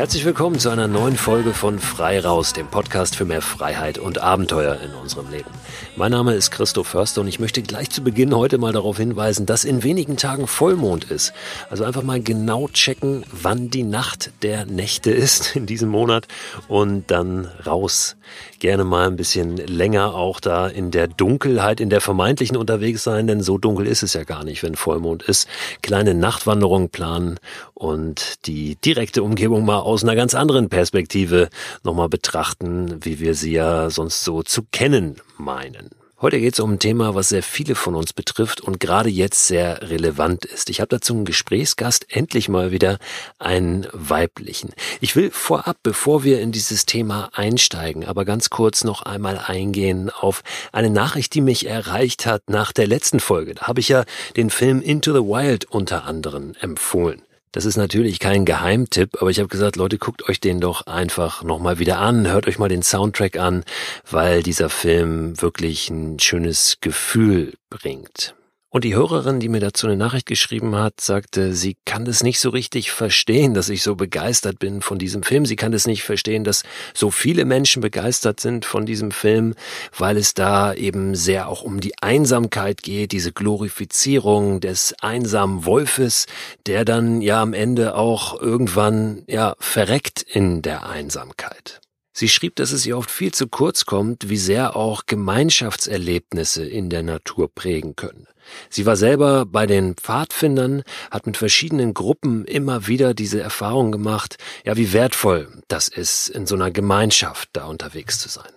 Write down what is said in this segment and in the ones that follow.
Herzlich willkommen zu einer neuen Folge von Frei Raus, dem Podcast für mehr Freiheit und Abenteuer in unserem Leben. Mein Name ist Christoph Förster und ich möchte gleich zu Beginn heute mal darauf hinweisen, dass in wenigen Tagen Vollmond ist. Also einfach mal genau checken, wann die Nacht der Nächte ist in diesem Monat und dann raus. Gerne mal ein bisschen länger auch da in der Dunkelheit, in der vermeintlichen unterwegs sein, denn so dunkel ist es ja gar nicht, wenn Vollmond ist. Kleine Nachtwanderung planen und die direkte Umgebung mal aus einer ganz anderen Perspektive nochmal betrachten, wie wir sie ja sonst so zu kennen meinen. Heute geht es um ein Thema, was sehr viele von uns betrifft und gerade jetzt sehr relevant ist. Ich habe dazu einen Gesprächsgast, endlich mal wieder einen weiblichen. Ich will vorab, bevor wir in dieses Thema einsteigen, aber ganz kurz noch einmal eingehen auf eine Nachricht, die mich erreicht hat nach der letzten Folge. Da habe ich ja den Film Into the Wild unter anderem empfohlen. Das ist natürlich kein Geheimtipp, aber ich habe gesagt, Leute, guckt euch den doch einfach nochmal wieder an, hört euch mal den Soundtrack an, weil dieser Film wirklich ein schönes Gefühl bringt. Und die Hörerin, die mir dazu eine Nachricht geschrieben hat, sagte, sie kann das nicht so richtig verstehen, dass ich so begeistert bin von diesem Film. Sie kann das nicht verstehen, dass so viele Menschen begeistert sind von diesem Film, weil es da eben sehr auch um die Einsamkeit geht, diese Glorifizierung des einsamen Wolfes, der dann ja am Ende auch irgendwann ja verreckt in der Einsamkeit. Sie schrieb, dass es ihr oft viel zu kurz kommt, wie sehr auch Gemeinschaftserlebnisse in der Natur prägen können. Sie war selber bei den Pfadfindern, hat mit verschiedenen Gruppen immer wieder diese Erfahrung gemacht, ja, wie wertvoll das ist, in so einer Gemeinschaft da unterwegs zu sein.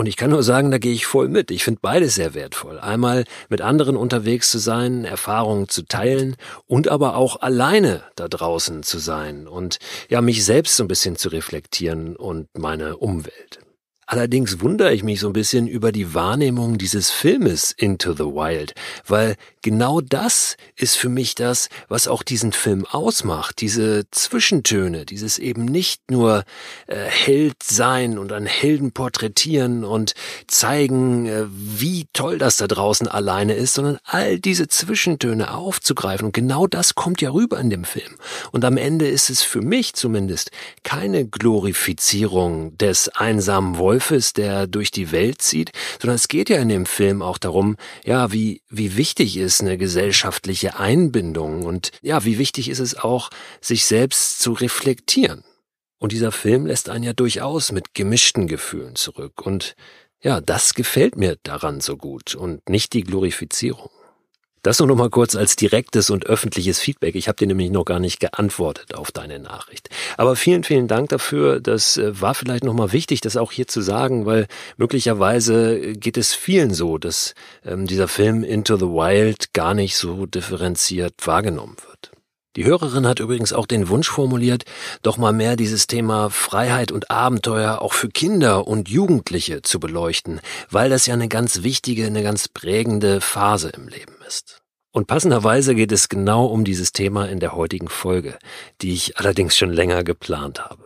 Und ich kann nur sagen, da gehe ich voll mit. Ich finde beides sehr wertvoll. Einmal mit anderen unterwegs zu sein, Erfahrungen zu teilen und aber auch alleine da draußen zu sein und ja, mich selbst so ein bisschen zu reflektieren und meine Umwelt. Allerdings wundere ich mich so ein bisschen über die Wahrnehmung dieses Filmes Into the Wild, weil genau das ist für mich das, was auch diesen Film ausmacht. Diese Zwischentöne, dieses eben nicht nur äh, Held sein und an Helden porträtieren und zeigen, äh, wie toll das da draußen alleine ist, sondern all diese Zwischentöne aufzugreifen. Und genau das kommt ja rüber in dem Film. Und am Ende ist es für mich zumindest keine Glorifizierung des einsamen Wolfs, Wolfes, der durch die Welt zieht, sondern es geht ja in dem Film auch darum, ja, wie, wie wichtig ist eine gesellschaftliche Einbindung und ja, wie wichtig ist es auch, sich selbst zu reflektieren. Und dieser Film lässt einen ja durchaus mit gemischten Gefühlen zurück und ja, das gefällt mir daran so gut und nicht die Glorifizierung. Das nur noch mal kurz als direktes und öffentliches Feedback. Ich habe dir nämlich noch gar nicht geantwortet auf deine Nachricht. Aber vielen, vielen Dank dafür. Das äh, war vielleicht noch mal wichtig, das auch hier zu sagen, weil möglicherweise geht es vielen so, dass ähm, dieser Film Into the Wild gar nicht so differenziert wahrgenommen wird. Die Hörerin hat übrigens auch den Wunsch formuliert, doch mal mehr dieses Thema Freiheit und Abenteuer auch für Kinder und Jugendliche zu beleuchten, weil das ja eine ganz wichtige, eine ganz prägende Phase im Leben ist. Und passenderweise geht es genau um dieses Thema in der heutigen Folge, die ich allerdings schon länger geplant habe.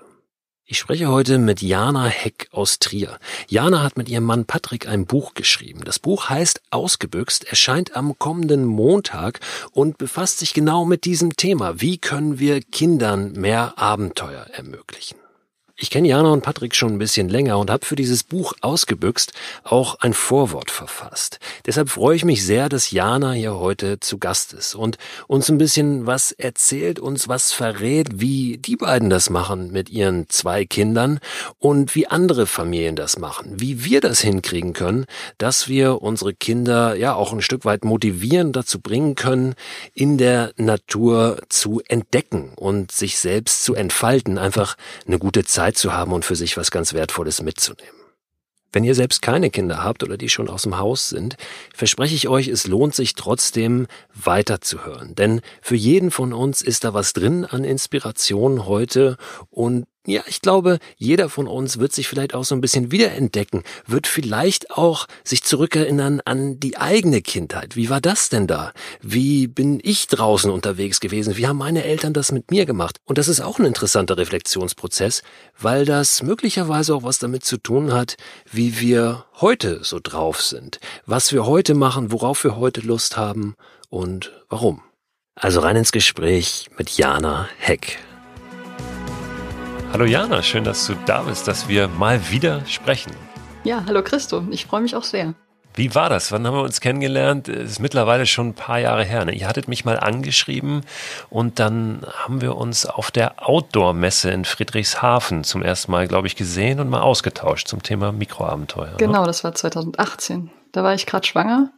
Ich spreche heute mit Jana Heck aus Trier. Jana hat mit ihrem Mann Patrick ein Buch geschrieben. Das Buch heißt Ausgebüxt, erscheint am kommenden Montag und befasst sich genau mit diesem Thema. Wie können wir Kindern mehr Abenteuer ermöglichen? Ich kenne Jana und Patrick schon ein bisschen länger und habe für dieses Buch ausgebüxt auch ein Vorwort verfasst. Deshalb freue ich mich sehr, dass Jana hier heute zu Gast ist und uns ein bisschen was erzählt, uns was verrät, wie die beiden das machen mit ihren zwei Kindern und wie andere Familien das machen, wie wir das hinkriegen können, dass wir unsere Kinder ja auch ein Stück weit motivieren, dazu bringen können, in der Natur zu entdecken und sich selbst zu entfalten, einfach eine gute Zeit Zeit zu haben und für sich was ganz Wertvolles mitzunehmen. Wenn ihr selbst keine Kinder habt oder die schon aus dem Haus sind, verspreche ich euch, es lohnt sich trotzdem weiterzuhören. Denn für jeden von uns ist da was drin an Inspiration heute und ja, ich glaube, jeder von uns wird sich vielleicht auch so ein bisschen wiederentdecken, wird vielleicht auch sich zurückerinnern an die eigene Kindheit. Wie war das denn da? Wie bin ich draußen unterwegs gewesen? Wie haben meine Eltern das mit mir gemacht? Und das ist auch ein interessanter Reflexionsprozess, weil das möglicherweise auch was damit zu tun hat, wie wir heute so drauf sind, was wir heute machen, worauf wir heute Lust haben und warum. Also rein ins Gespräch mit Jana Heck. Hallo Jana, schön, dass du da bist, dass wir mal wieder sprechen. Ja, hallo Christo, ich freue mich auch sehr. Wie war das? Wann haben wir uns kennengelernt? Es ist mittlerweile schon ein paar Jahre her. Ne? Ihr hattet mich mal angeschrieben und dann haben wir uns auf der Outdoor-Messe in Friedrichshafen zum ersten Mal, glaube ich, gesehen und mal ausgetauscht zum Thema Mikroabenteuer. Ne? Genau, ne? das war 2018. Da war ich gerade schwanger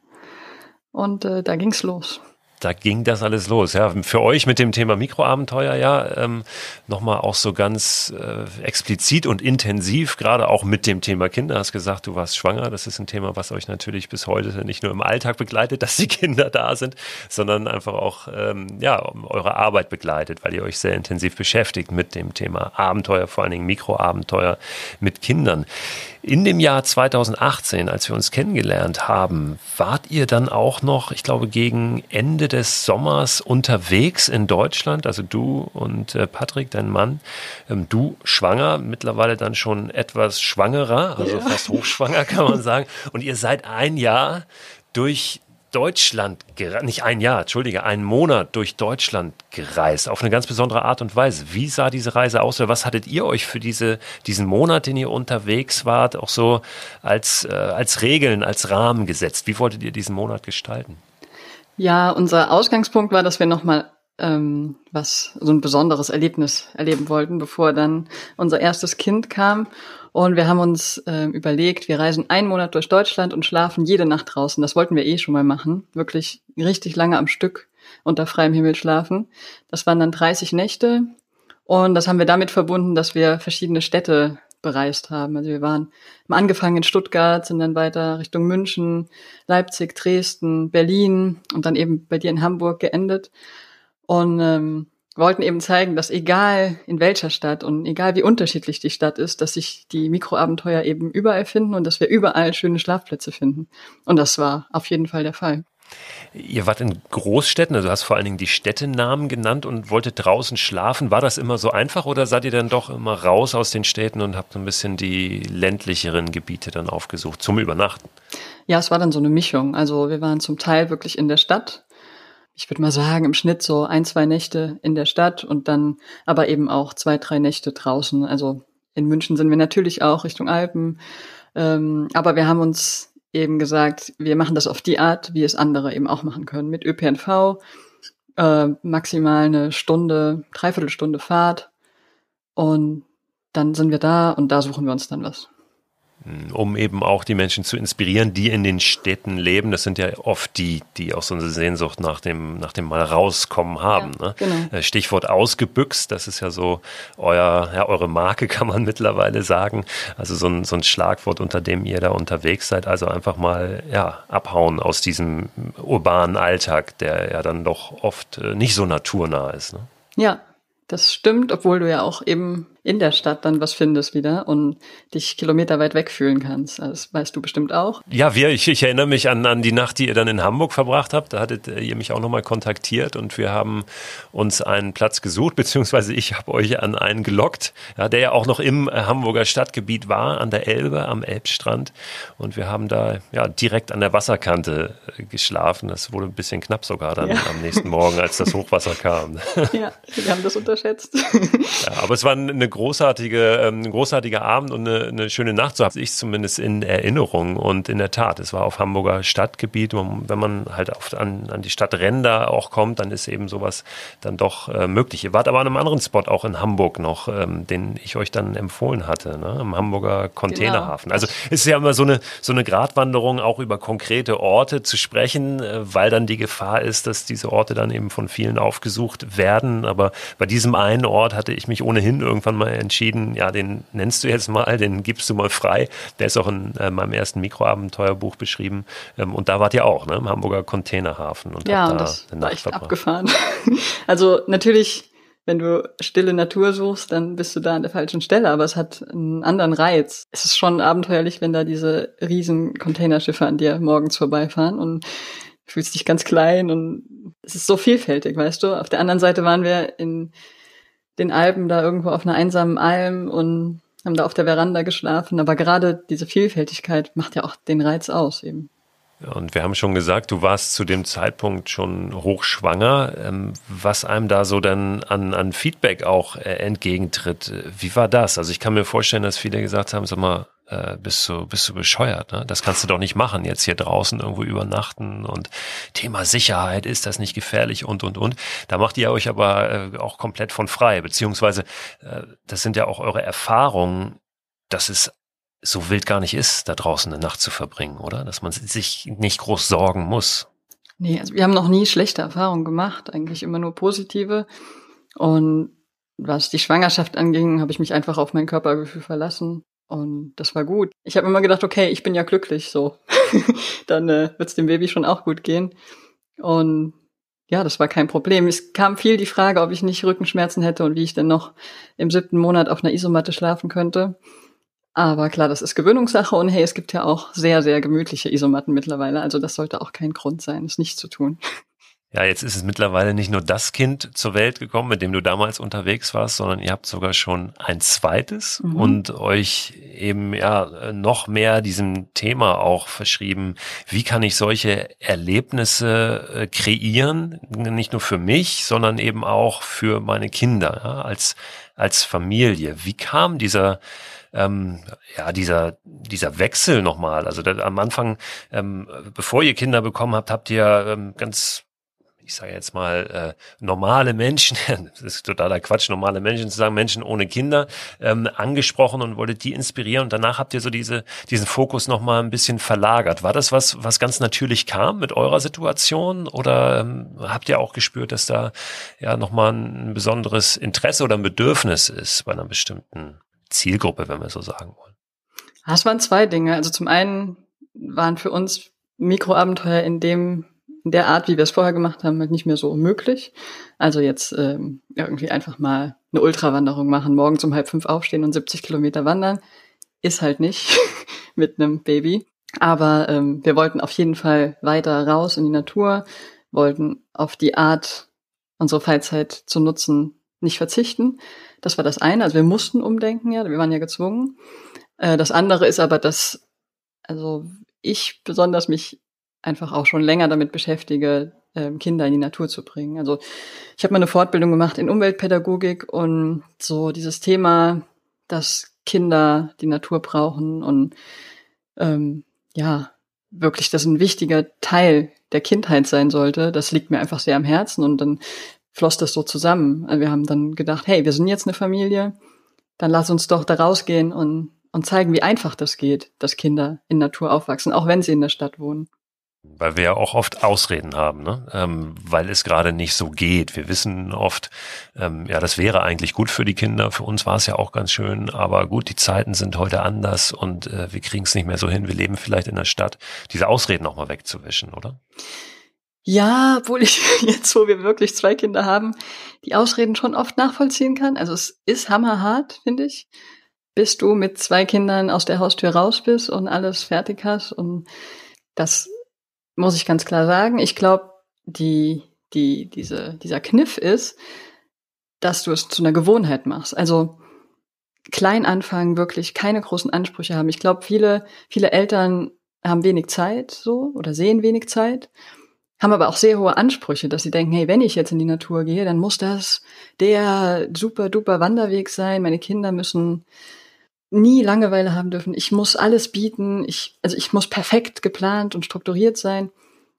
und äh, da ging's los da ging das alles los. Ja, für euch mit dem Thema Mikroabenteuer ja ähm, nochmal auch so ganz äh, explizit und intensiv, gerade auch mit dem Thema Kinder. Hast gesagt, du warst schwanger. Das ist ein Thema, was euch natürlich bis heute nicht nur im Alltag begleitet, dass die Kinder da sind, sondern einfach auch ähm, ja eure Arbeit begleitet, weil ihr euch sehr intensiv beschäftigt mit dem Thema Abenteuer, vor allen Dingen Mikroabenteuer mit Kindern. In dem Jahr 2018, als wir uns kennengelernt haben, wart ihr dann auch noch, ich glaube, gegen Ende des Sommers unterwegs in Deutschland, also du und äh, Patrick, dein Mann, ähm, du schwanger, mittlerweile dann schon etwas schwangerer, also ja. fast hochschwanger kann man sagen, und ihr seid ein Jahr durch Deutschland, nicht ein Jahr, entschuldige, einen Monat durch Deutschland gereist, auf eine ganz besondere Art und Weise. Wie sah diese Reise aus oder was hattet ihr euch für diese, diesen Monat, den ihr unterwegs wart, auch so als, äh, als Regeln, als Rahmen gesetzt? Wie wolltet ihr diesen Monat gestalten? Ja, unser Ausgangspunkt war, dass wir nochmal ähm, was so ein besonderes Erlebnis erleben wollten, bevor dann unser erstes Kind kam. Und wir haben uns äh, überlegt, wir reisen einen Monat durch Deutschland und schlafen jede Nacht draußen. Das wollten wir eh schon mal machen. Wirklich richtig lange am Stück unter freiem Himmel schlafen. Das waren dann 30 Nächte. Und das haben wir damit verbunden, dass wir verschiedene Städte bereist haben. Also wir waren haben angefangen in Stuttgart, sind dann weiter Richtung München, Leipzig, Dresden, Berlin und dann eben bei dir in Hamburg geendet. Und ähm, wollten eben zeigen, dass egal in welcher Stadt und egal wie unterschiedlich die Stadt ist, dass sich die Mikroabenteuer eben überall finden und dass wir überall schöne Schlafplätze finden. Und das war auf jeden Fall der Fall. Ihr wart in Großstädten, also du hast vor allen Dingen die Städtenamen genannt und wolltet draußen schlafen. War das immer so einfach oder seid ihr dann doch immer raus aus den Städten und habt so ein bisschen die ländlicheren Gebiete dann aufgesucht zum Übernachten? Ja, es war dann so eine Mischung. Also wir waren zum Teil wirklich in der Stadt, ich würde mal sagen, im Schnitt so ein, zwei Nächte in der Stadt und dann aber eben auch zwei, drei Nächte draußen. Also in München sind wir natürlich auch Richtung Alpen. Ähm, aber wir haben uns eben gesagt, wir machen das auf die Art, wie es andere eben auch machen können. Mit ÖPNV, äh, maximal eine Stunde, dreiviertel Stunde Fahrt. Und dann sind wir da und da suchen wir uns dann was um eben auch die Menschen zu inspirieren, die in den Städten leben. Das sind ja oft die, die auch so eine Sehnsucht nach dem, nach dem mal rauskommen haben. Ja, ne? genau. Äh, Stichwort ausgebüxt, das ist ja so euer, ja, eure Marke kann man mittlerweile sagen. Also so ein, so ein Schlagwort, unter dem ihr da unterwegs seid. Also einfach mal, ja, abhauen aus diesem urbanen Alltag, der ja dann doch oft äh, nicht so naturnah ist. Ne? Ja, das stimmt, obwohl du ja auch eben in der Stadt dann was findest wieder und dich kilometerweit wegfühlen kannst. Das weißt du bestimmt auch. Ja, wir, ich, ich erinnere mich an, an die Nacht, die ihr dann in Hamburg verbracht habt. Da hattet ihr mich auch nochmal kontaktiert und wir haben uns einen Platz gesucht, beziehungsweise ich habe euch an einen gelockt, ja, der ja auch noch im Hamburger Stadtgebiet war, an der Elbe, am Elbstrand. Und wir haben da ja direkt an der Wasserkante äh, geschlafen. Das wurde ein bisschen knapp sogar dann ja. am nächsten Morgen, als das Hochwasser kam. Ja, wir haben das unterschätzt. Ja, aber es war eine großartige, ähm, ein großartiger Abend und eine, eine schöne Nacht, so habe ich zumindest in Erinnerung. Und in der Tat, es war auf Hamburger Stadtgebiet. wenn man halt auf, an, an die Stadtränder auch kommt, dann ist eben sowas dann doch äh, möglich. Ihr wart aber an einem anderen Spot auch in Hamburg noch, ähm, den ich euch dann empfohlen hatte, ne? am Hamburger Containerhafen. Genau. Also es ist ja immer so eine, so eine Gratwanderung, auch über konkrete Orte zu sprechen, äh, weil dann die Gefahr ist, dass diese Orte dann eben von vielen aufgesucht werden. Aber bei diesem einen Ort hatte ich mich ohnehin irgendwann mal mal entschieden, ja, den nennst du jetzt mal, den gibst du mal frei. Der ist auch in äh, meinem ersten Mikroabenteuerbuch beschrieben. Ähm, und da wart ihr auch, ne, im Hamburger Containerhafen. Und ja, und da das war echt abgefahren. also natürlich, wenn du stille Natur suchst, dann bist du da an der falschen Stelle, aber es hat einen anderen Reiz. Es ist schon abenteuerlich, wenn da diese riesen Containerschiffe an dir morgens vorbeifahren und fühlst dich ganz klein und es ist so vielfältig, weißt du. Auf der anderen Seite waren wir in den Alpen da irgendwo auf einer einsamen Alm und haben da auf der Veranda geschlafen. Aber gerade diese Vielfältigkeit macht ja auch den Reiz aus eben. Und wir haben schon gesagt, du warst zu dem Zeitpunkt schon hochschwanger. Ähm, was einem da so dann an, an Feedback auch äh, entgegentritt, wie war das? Also ich kann mir vorstellen, dass viele gesagt haben, sag mal, äh, bist du, bist du bescheuert, ne? Das kannst du doch nicht machen, jetzt hier draußen irgendwo übernachten und Thema Sicherheit, ist das nicht gefährlich und, und, und. Da macht ihr euch aber äh, auch komplett von frei, beziehungsweise das sind ja auch eure Erfahrungen, dass es so wild gar nicht ist, da draußen eine Nacht zu verbringen, oder? Dass man sich nicht groß sorgen muss. Nee, also wir haben noch nie schlechte Erfahrungen gemacht, eigentlich immer nur positive. Und was die Schwangerschaft anging, habe ich mich einfach auf mein Körpergefühl verlassen. Und das war gut. Ich habe immer gedacht, okay, ich bin ja glücklich, so. Dann äh, wird es dem Baby schon auch gut gehen. Und ja, das war kein Problem. Es kam viel die Frage, ob ich nicht Rückenschmerzen hätte und wie ich denn noch im siebten Monat auf einer Isomatte schlafen könnte. Aber klar, das ist Gewöhnungssache und hey, es gibt ja auch sehr, sehr gemütliche Isomatten mittlerweile. Also das sollte auch kein Grund sein, es nicht zu tun. Ja, jetzt ist es mittlerweile nicht nur das Kind zur Welt gekommen, mit dem du damals unterwegs warst, sondern ihr habt sogar schon ein zweites mhm. und euch eben ja noch mehr diesem Thema auch verschrieben. Wie kann ich solche Erlebnisse äh, kreieren? Nicht nur für mich, sondern eben auch für meine Kinder, ja, als, als Familie. Wie kam dieser, ähm, ja, dieser, dieser Wechsel nochmal. Also da, am Anfang, ähm, bevor ihr Kinder bekommen habt, habt ihr ähm, ganz ich sage jetzt mal, äh, normale Menschen, das ist totaler Quatsch, normale Menschen zu sagen, Menschen ohne Kinder, ähm, angesprochen und wolltet die inspirieren und danach habt ihr so diese, diesen Fokus nochmal ein bisschen verlagert. War das was, was ganz natürlich kam mit eurer Situation oder ähm, habt ihr auch gespürt, dass da ja nochmal ein besonderes Interesse oder ein Bedürfnis ist bei einer bestimmten Zielgruppe, wenn wir so sagen wollen? Das waren zwei Dinge. Also zum einen waren für uns Mikroabenteuer in dem in der Art, wie wir es vorher gemacht haben, halt nicht mehr so möglich. Also jetzt ähm, irgendwie einfach mal eine Ultrawanderung machen, morgens um halb fünf aufstehen und 70 Kilometer wandern, ist halt nicht mit einem Baby. Aber ähm, wir wollten auf jeden Fall weiter raus in die Natur, wollten auf die Art, unsere Freizeit zu nutzen, nicht verzichten. Das war das eine. Also wir mussten umdenken, ja, wir waren ja gezwungen. Äh, das andere ist aber, dass also ich besonders mich einfach auch schon länger damit beschäftige, ähm, Kinder in die Natur zu bringen. Also ich habe mal eine Fortbildung gemacht in Umweltpädagogik und so dieses Thema, dass Kinder die Natur brauchen und ähm, ja, wirklich das ein wichtiger Teil der Kindheit sein sollte, das liegt mir einfach sehr am Herzen und dann floss das so zusammen. Also wir haben dann gedacht, hey, wir sind jetzt eine Familie, dann lass uns doch da rausgehen und, und zeigen, wie einfach das geht, dass Kinder in Natur aufwachsen, auch wenn sie in der Stadt wohnen. Weil wir ja auch oft Ausreden haben, ne? ähm, weil es gerade nicht so geht. Wir wissen oft, ähm, ja, das wäre eigentlich gut für die Kinder. Für uns war es ja auch ganz schön, aber gut, die Zeiten sind heute anders und äh, wir kriegen es nicht mehr so hin. Wir leben vielleicht in der Stadt. Diese Ausreden auch mal wegzuwischen, oder? Ja, obwohl ich jetzt, wo wir wirklich zwei Kinder haben, die Ausreden schon oft nachvollziehen kann. Also es ist hammerhart, finde ich, bis du mit zwei Kindern aus der Haustür raus bist und alles fertig hast. Und das muss ich ganz klar sagen. Ich glaube, die, die, diese, dieser Kniff ist, dass du es zu einer Gewohnheit machst. Also klein anfangen, wirklich keine großen Ansprüche haben. Ich glaube, viele, viele Eltern haben wenig Zeit so oder sehen wenig Zeit haben aber auch sehr hohe Ansprüche, dass sie denken, hey, wenn ich jetzt in die Natur gehe, dann muss das der super duper Wanderweg sein. Meine Kinder müssen nie Langeweile haben dürfen. Ich muss alles bieten. Ich, also ich muss perfekt geplant und strukturiert sein.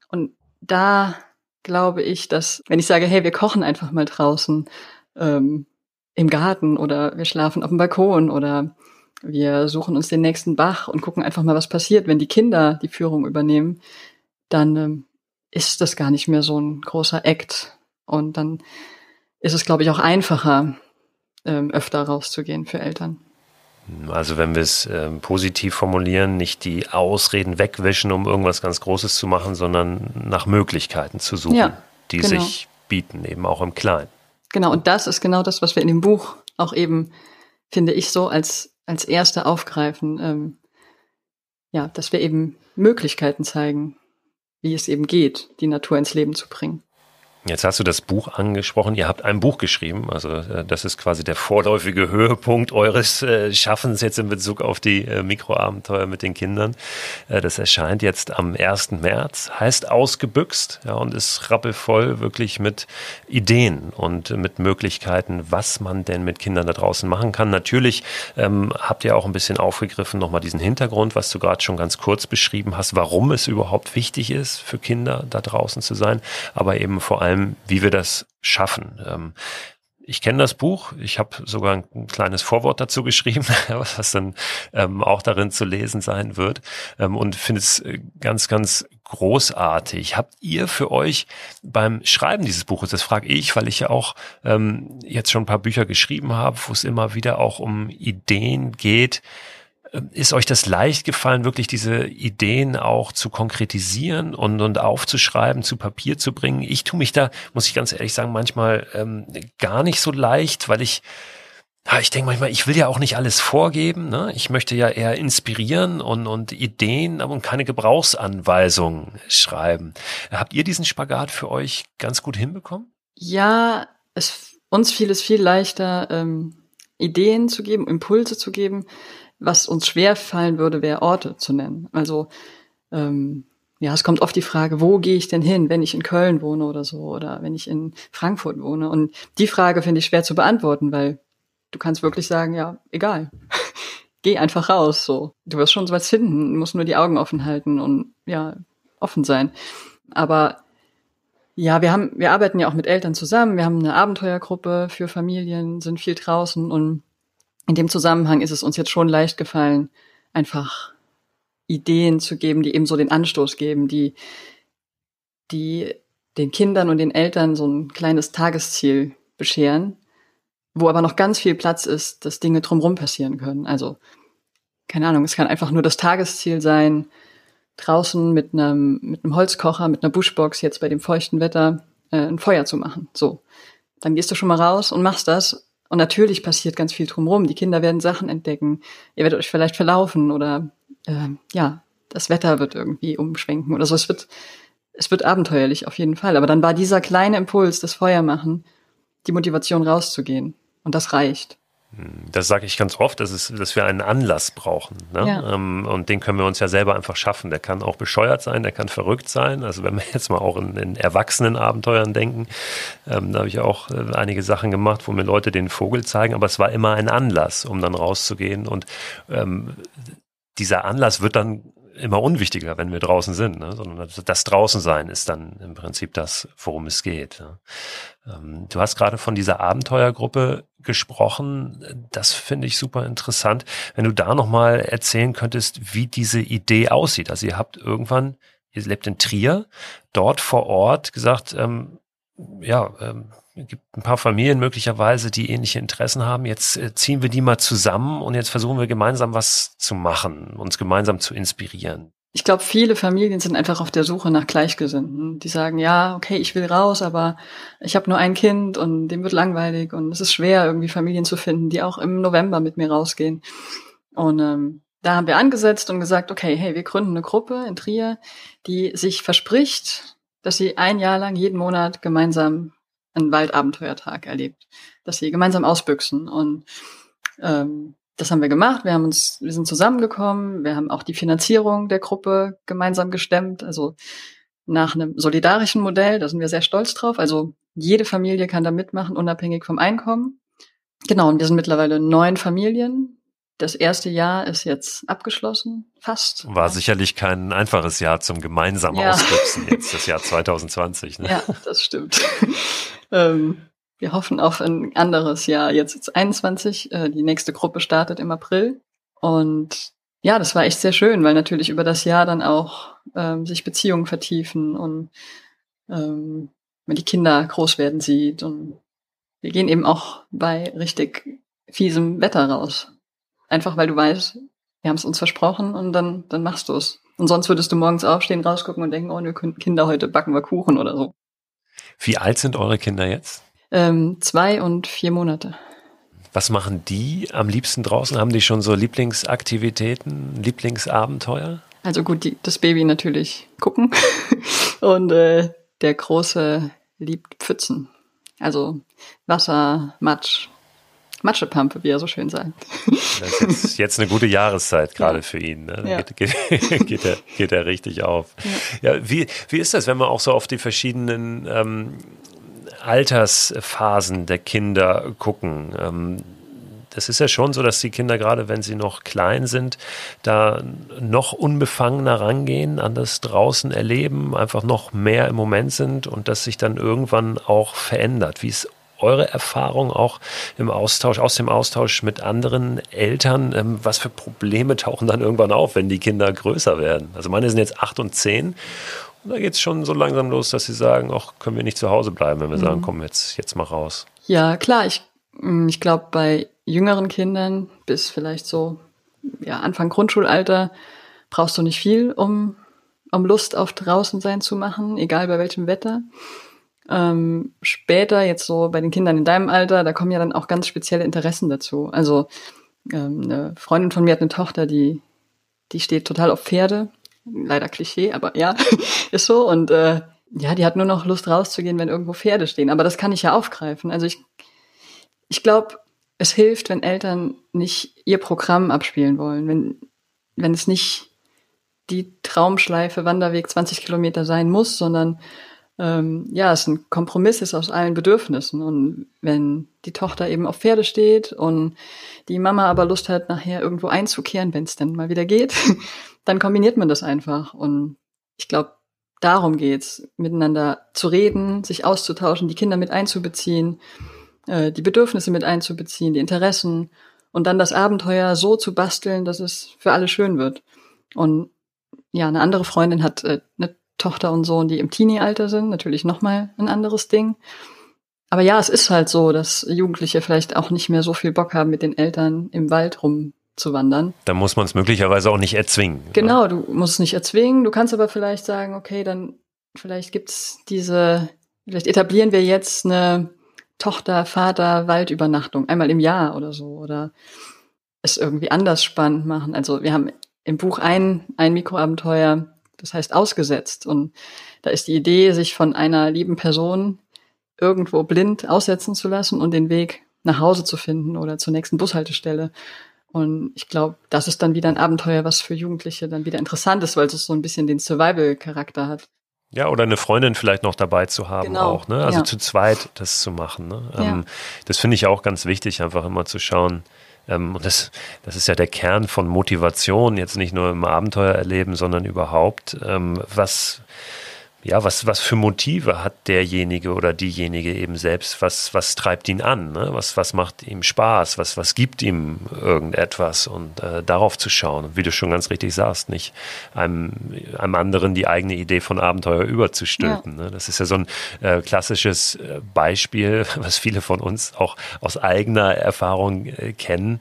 Und da glaube ich, dass, wenn ich sage, hey, wir kochen einfach mal draußen ähm, im Garten oder wir schlafen auf dem Balkon oder wir suchen uns den nächsten Bach und gucken einfach mal, was passiert, wenn die Kinder die Führung übernehmen, dann ähm, ist das gar nicht mehr so ein großer Act. Und dann ist es, glaube ich, auch einfacher, ähm, öfter rauszugehen für Eltern. Also wenn wir es ähm, positiv formulieren, nicht die Ausreden wegwischen, um irgendwas ganz Großes zu machen, sondern nach Möglichkeiten zu suchen, ja, die genau. sich bieten, eben auch im Kleinen. Genau, und das ist genau das, was wir in dem Buch auch eben, finde ich, so als, als erste aufgreifen. Ähm, ja, dass wir eben Möglichkeiten zeigen, wie es eben geht, die Natur ins Leben zu bringen. Jetzt hast du das Buch angesprochen. Ihr habt ein Buch geschrieben. Also äh, das ist quasi der vorläufige Höhepunkt eures äh, Schaffens jetzt in Bezug auf die äh, Mikroabenteuer mit den Kindern. Das erscheint jetzt am 1. März, heißt ausgebüxt ja, und ist rappelvoll wirklich mit Ideen und mit Möglichkeiten, was man denn mit Kindern da draußen machen kann. Natürlich ähm, habt ihr auch ein bisschen aufgegriffen, nochmal diesen Hintergrund, was du gerade schon ganz kurz beschrieben hast, warum es überhaupt wichtig ist, für Kinder da draußen zu sein, aber eben vor allem allem, wie wir das schaffen. Ähm, ich kenne das Buch, ich habe sogar ein kleines Vorwort dazu geschrieben, was dann ähm, auch darin zu lesen sein wird ähm, und finde es äh, ganz, ganz großartig. Habt ihr für euch beim Schreiben dieses Buches, das frage ich, weil ich ja auch ähm, jetzt schon ein paar Bücher geschrieben habe, wo es immer wieder auch um Ideen geht, ist euch das leicht gefallen, wirklich diese Ideen auch zu konkretisieren und, und aufzuschreiben, zu Papier zu bringen? Ich tue mich da, muss ich ganz ehrlich sagen, manchmal ähm, gar nicht so leicht, weil ich ja, ich denke manchmal, ich will ja auch nicht alles vorgeben. Ne? Ich möchte ja eher inspirieren und, und Ideen, aber keine Gebrauchsanweisungen schreiben. Habt ihr diesen Spagat für euch ganz gut hinbekommen? Ja, es, uns fiel es viel leichter, ähm, Ideen zu geben, Impulse zu geben, was uns schwer fallen würde, wäre Orte zu nennen. Also ähm, ja, es kommt oft die Frage, wo gehe ich denn hin, wenn ich in Köln wohne oder so oder wenn ich in Frankfurt wohne. Und die Frage finde ich schwer zu beantworten, weil du kannst wirklich sagen, ja, egal. Geh einfach raus, so. Du wirst schon was finden, du musst nur die Augen offen halten und ja, offen sein. Aber ja, wir haben, wir arbeiten ja auch mit Eltern zusammen. Wir haben eine Abenteuergruppe für Familien, sind viel draußen und in dem Zusammenhang ist es uns jetzt schon leicht gefallen, einfach Ideen zu geben, die eben so den Anstoß geben, die, die den Kindern und den Eltern so ein kleines Tagesziel bescheren, wo aber noch ganz viel Platz ist, dass Dinge drumherum passieren können. Also, keine Ahnung, es kann einfach nur das Tagesziel sein, draußen mit einem, mit einem Holzkocher, mit einer Bushbox jetzt bei dem feuchten Wetter äh, ein Feuer zu machen. So. Dann gehst du schon mal raus und machst das und natürlich passiert ganz viel drumherum. Die Kinder werden Sachen entdecken. Ihr werdet euch vielleicht verlaufen oder äh, ja, das Wetter wird irgendwie umschwenken oder so. Es wird, es wird abenteuerlich auf jeden Fall. Aber dann war dieser kleine Impuls, das Feuer machen, die Motivation rauszugehen. Und das reicht. Das sage ich ganz oft, dass, es, dass wir einen Anlass brauchen. Ne? Ja. Ähm, und den können wir uns ja selber einfach schaffen. Der kann auch bescheuert sein, der kann verrückt sein. Also wenn wir jetzt mal auch in, in Erwachsenenabenteuern denken, ähm, da habe ich auch äh, einige Sachen gemacht, wo mir Leute den Vogel zeigen, aber es war immer ein Anlass, um dann rauszugehen. Und ähm, dieser Anlass wird dann immer unwichtiger, wenn wir draußen sind, ne? sondern das Draußensein ist dann im Prinzip das, worum es geht. Ja? Ähm, du hast gerade von dieser Abenteuergruppe gesprochen. Das finde ich super interessant. Wenn du da nochmal erzählen könntest, wie diese Idee aussieht. Also ihr habt irgendwann, ihr lebt in Trier, dort vor Ort gesagt, ähm, ja, ähm, gibt ein paar Familien möglicherweise, die ähnliche Interessen haben. Jetzt äh, ziehen wir die mal zusammen und jetzt versuchen wir gemeinsam was zu machen, uns gemeinsam zu inspirieren. Ich glaube, viele Familien sind einfach auf der Suche nach Gleichgesinnten. Die sagen, ja, okay, ich will raus, aber ich habe nur ein Kind und dem wird langweilig und es ist schwer, irgendwie Familien zu finden, die auch im November mit mir rausgehen. Und ähm, da haben wir angesetzt und gesagt, okay, hey, wir gründen eine Gruppe in Trier, die sich verspricht, dass sie ein Jahr lang jeden Monat gemeinsam einen Waldabenteuertag erlebt, dass sie gemeinsam ausbüchsen und ähm, das haben wir gemacht. Wir haben uns, wir sind zusammengekommen. Wir haben auch die Finanzierung der Gruppe gemeinsam gestemmt. Also nach einem solidarischen Modell. Da sind wir sehr stolz drauf. Also jede Familie kann da mitmachen, unabhängig vom Einkommen. Genau. Und wir sind mittlerweile neun Familien. Das erste Jahr ist jetzt abgeschlossen, fast. War sicherlich kein einfaches Jahr zum gemeinsamen ja. Ausbüchsen jetzt, das Jahr 2020. Ne? Ja, das stimmt. Ähm, wir hoffen auf ein anderes Jahr. Jetzt ist 21. Äh, die nächste Gruppe startet im April. Und ja, das war echt sehr schön, weil natürlich über das Jahr dann auch ähm, sich Beziehungen vertiefen und ähm, man die Kinder groß werden sieht. Und wir gehen eben auch bei richtig fiesem Wetter raus. Einfach weil du weißt, wir haben es uns versprochen und dann, dann machst du es. Und sonst würdest du morgens aufstehen, rausgucken und denken, oh, wir Kinder, heute backen wir Kuchen oder so. Wie alt sind eure Kinder jetzt? Ähm, zwei und vier Monate. Was machen die am liebsten draußen? Haben die schon so Lieblingsaktivitäten, Lieblingsabenteuer? Also gut, die, das Baby natürlich gucken. und äh, der Große liebt Pfützen. Also Wasser, Matsch, Matschepampe, wie er so schön sagt. Das ist jetzt, eine gute Jahreszeit gerade ja. für ihn. Ne? Ja. Geht, geht, geht, er, geht er richtig auf. Ja. ja, wie, wie ist das, wenn man auch so auf die verschiedenen ähm, Altersphasen der Kinder gucken? Ähm, das ist ja schon so, dass die Kinder, gerade wenn sie noch klein sind, da noch unbefangener rangehen, an das draußen erleben, einfach noch mehr im Moment sind und das sich dann irgendwann auch verändert. Wie ist eure Erfahrung auch im Austausch, aus dem Austausch mit anderen Eltern? Ähm, was für Probleme tauchen dann irgendwann auf, wenn die Kinder größer werden? Also meine sind jetzt acht und zehn. Und da geht es schon so langsam los, dass sie sagen, ach, können wir nicht zu Hause bleiben, wenn wir mhm. sagen, komm, jetzt, jetzt mal raus. Ja, klar, ich, mm, ich glaube, bei jüngeren Kindern bis vielleicht so ja, Anfang Grundschulalter brauchst du nicht viel, um, um Lust auf draußen sein zu machen, egal bei welchem Wetter. Ähm, später, jetzt so bei den Kindern in deinem Alter, da kommen ja dann auch ganz spezielle Interessen dazu. Also ähm, eine Freundin von mir hat eine Tochter, die, die steht total auf Pferde. Leider Klischee, aber ja, ist so. Und äh, ja, die hat nur noch Lust rauszugehen, wenn irgendwo Pferde stehen. Aber das kann ich ja aufgreifen. Also ich, ich glaube, es hilft, wenn Eltern nicht ihr Programm abspielen wollen, wenn, wenn es nicht die Traumschleife Wanderweg 20 Kilometer sein muss, sondern ähm, ja, es ein Kompromiss ist aus allen Bedürfnissen. Und wenn die Tochter eben auf Pferde steht und die Mama aber Lust hat, nachher irgendwo einzukehren, wenn es denn mal wieder geht, dann kombiniert man das einfach. Und ich glaube, darum geht's, miteinander zu reden, sich auszutauschen, die Kinder mit einzubeziehen, äh, die Bedürfnisse mit einzubeziehen, die Interessen und dann das Abenteuer so zu basteln, dass es für alle schön wird. Und ja, eine andere Freundin hat äh, eine Tochter und Sohn, die im Teenie-Alter sind, natürlich nochmal ein anderes Ding. Aber ja, es ist halt so, dass Jugendliche vielleicht auch nicht mehr so viel Bock haben, mit den Eltern im Wald rumzuwandern. Da muss man es möglicherweise auch nicht erzwingen. Genau, oder? du musst es nicht erzwingen. Du kannst aber vielleicht sagen, okay, dann vielleicht gibt's diese, vielleicht etablieren wir jetzt eine Tochter, Vater, Waldübernachtung einmal im Jahr oder so oder es irgendwie anders spannend machen. Also wir haben im Buch ein, ein Mikroabenteuer, das heißt ausgesetzt. Und da ist die Idee, sich von einer lieben Person irgendwo blind aussetzen zu lassen und den Weg nach Hause zu finden oder zur nächsten Bushaltestelle. Und ich glaube, das ist dann wieder ein Abenteuer, was für Jugendliche dann wieder interessant ist, weil es so ein bisschen den Survival-Charakter hat. Ja, oder eine Freundin vielleicht noch dabei zu haben genau. auch, ne? Also ja. zu zweit das zu machen. Ne? Ja. Ähm, das finde ich auch ganz wichtig, einfach immer zu schauen, und das, das ist ja der Kern von Motivation, jetzt nicht nur im Abenteuer erleben, sondern überhaupt, ähm, was, ja, was, was für Motive hat derjenige oder diejenige eben selbst? Was, was treibt ihn an? Ne? Was, was macht ihm Spaß? Was, was gibt ihm irgendetwas? Und äh, darauf zu schauen, wie du schon ganz richtig sagst, nicht einem, einem anderen die eigene Idee von Abenteuer überzustülpen. Ja. Ne? Das ist ja so ein äh, klassisches äh, Beispiel, was viele von uns auch aus eigener Erfahrung äh, kennen.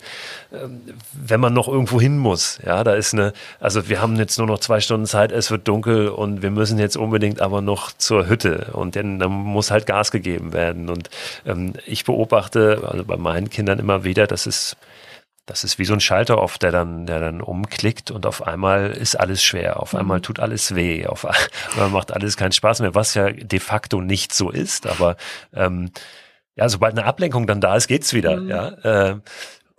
Ähm, wenn man noch irgendwo hin muss, ja, da ist eine, also wir haben jetzt nur noch zwei Stunden Zeit, es wird dunkel und wir müssen jetzt unbedingt unbedingt aber noch zur Hütte und dann, dann muss halt Gas gegeben werden. Und ähm, ich beobachte also bei meinen Kindern immer wieder, dass es das ist wie so ein Schalter oft, der dann, der dann umklickt und auf einmal ist alles schwer, auf mhm. einmal tut alles weh, auf einmal macht alles keinen Spaß mehr, was ja de facto nicht so ist, aber ähm, ja, sobald eine Ablenkung dann da ist, geht's wieder, mhm. ja. Äh,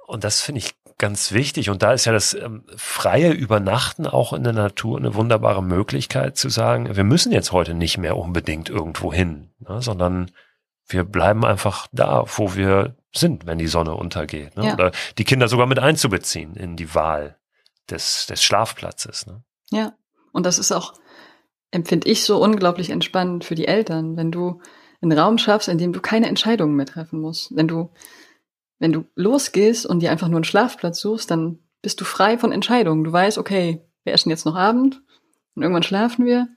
und das finde ich ganz wichtig. Und da ist ja das ähm, freie Übernachten auch in der Natur eine wunderbare Möglichkeit zu sagen, wir müssen jetzt heute nicht mehr unbedingt irgendwo hin, ne, sondern wir bleiben einfach da, wo wir sind, wenn die Sonne untergeht. Ne? Ja. Oder die Kinder sogar mit einzubeziehen in die Wahl des, des Schlafplatzes. Ne? Ja, und das ist auch, empfinde ich, so unglaublich entspannend für die Eltern, wenn du einen Raum schaffst, in dem du keine Entscheidungen mehr treffen musst. Wenn du wenn du losgehst und dir einfach nur einen Schlafplatz suchst, dann bist du frei von Entscheidungen. Du weißt, okay, wir essen jetzt noch Abend und irgendwann schlafen wir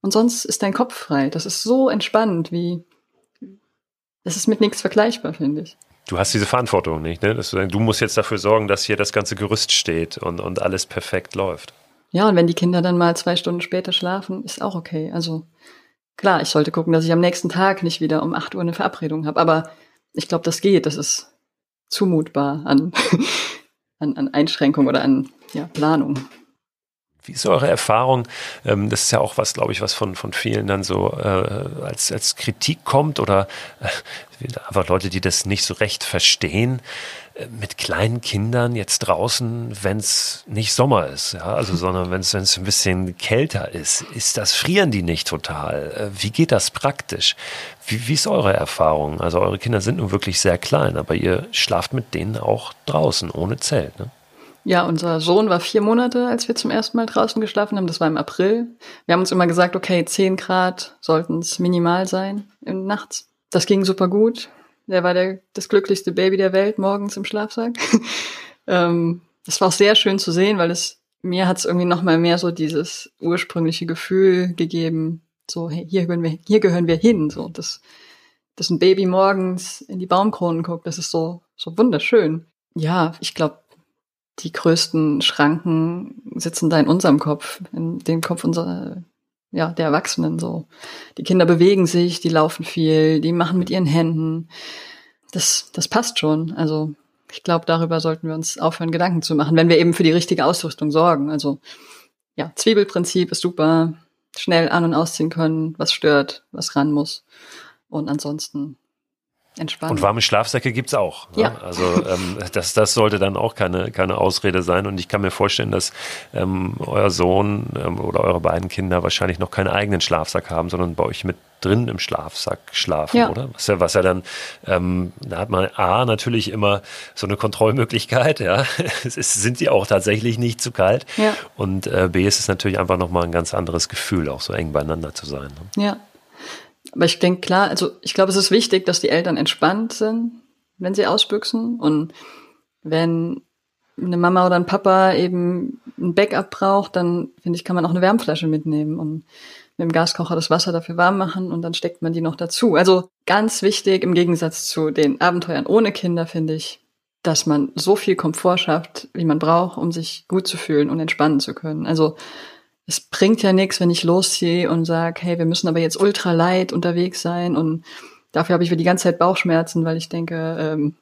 und sonst ist dein Kopf frei. Das ist so entspannend wie, das ist mit nichts vergleichbar, finde ich. Du hast diese Verantwortung nicht, ne? Du, du musst jetzt dafür sorgen, dass hier das ganze Gerüst steht und, und alles perfekt läuft. Ja, und wenn die Kinder dann mal zwei Stunden später schlafen, ist auch okay. Also klar, ich sollte gucken, dass ich am nächsten Tag nicht wieder um acht Uhr eine Verabredung habe. Aber ich glaube, das geht. Das ist zumutbar an, an, an Einschränkung oder an ja, Planung. Wie ist eure Erfahrung? Ähm, das ist ja auch was, glaube ich, was von, von vielen dann so äh, als, als Kritik kommt oder äh, einfach Leute, die das nicht so recht verstehen mit kleinen Kindern jetzt draußen, wenn es nicht Sommer ist, ja, also sondern wenn es wenn es ein bisschen kälter ist, ist das frieren die nicht total. Äh, wie geht das praktisch? Wie, wie ist eure Erfahrung? Also eure Kinder sind nun wirklich sehr klein, aber ihr schlaft mit denen auch draußen ohne Zelt, ne? Ja, unser Sohn war vier Monate, als wir zum ersten Mal draußen geschlafen haben. Das war im April. Wir haben uns immer gesagt, okay, zehn Grad sollten es minimal sein nachts. Das ging super gut. Der war der, das glücklichste Baby der Welt morgens im Schlafsack. ähm, das war auch sehr schön zu sehen, weil es mir hat es irgendwie noch mal mehr so dieses ursprüngliche Gefühl gegeben, so hier gehören wir, hier gehören wir hin, so dass, dass ein Baby morgens in die Baumkronen guckt, das ist so so wunderschön. Ja, ich glaube, die größten Schranken sitzen da in unserem Kopf, in dem Kopf unserer, ja, der Erwachsenen so. Die Kinder bewegen sich, die laufen viel, die machen mit ihren Händen. Das, das passt schon. Also ich glaube, darüber sollten wir uns aufhören, Gedanken zu machen, wenn wir eben für die richtige Ausrüstung sorgen. Also ja, Zwiebelprinzip ist super, schnell an- und ausziehen können, was stört, was ran muss. Und ansonsten Entspannen. Und warme Schlafsäcke gibt's auch. Ne? Ja. Also ähm, das, das sollte dann auch keine, keine Ausrede sein. Und ich kann mir vorstellen, dass ähm, euer Sohn ähm, oder eure beiden Kinder wahrscheinlich noch keinen eigenen Schlafsack haben, sondern bei euch mit drin im Schlafsack schlafen, ja. oder? Was ja, was ja dann, ähm, da hat man A natürlich immer so eine Kontrollmöglichkeit, ja. es ist, sind sie auch tatsächlich nicht zu kalt. Ja. Und äh, B ist es natürlich einfach nochmal ein ganz anderes Gefühl, auch so eng beieinander zu sein. Ne? Ja. Aber ich denke klar, also ich glaube, es ist wichtig, dass die Eltern entspannt sind, wenn sie ausbüchsen. Und wenn eine Mama oder ein Papa eben ein Backup braucht, dann finde ich, kann man auch eine Wärmflasche mitnehmen und mit dem Gaskocher das Wasser dafür warm machen und dann steckt man die noch dazu. Also ganz wichtig im Gegensatz zu den Abenteuern ohne Kinder finde ich, dass man so viel Komfort schafft, wie man braucht, um sich gut zu fühlen und entspannen zu können. Also es bringt ja nichts, wenn ich losziehe und sage, hey, wir müssen aber jetzt ultra light unterwegs sein und dafür habe ich die ganze Zeit Bauchschmerzen, weil ich denke, ähm,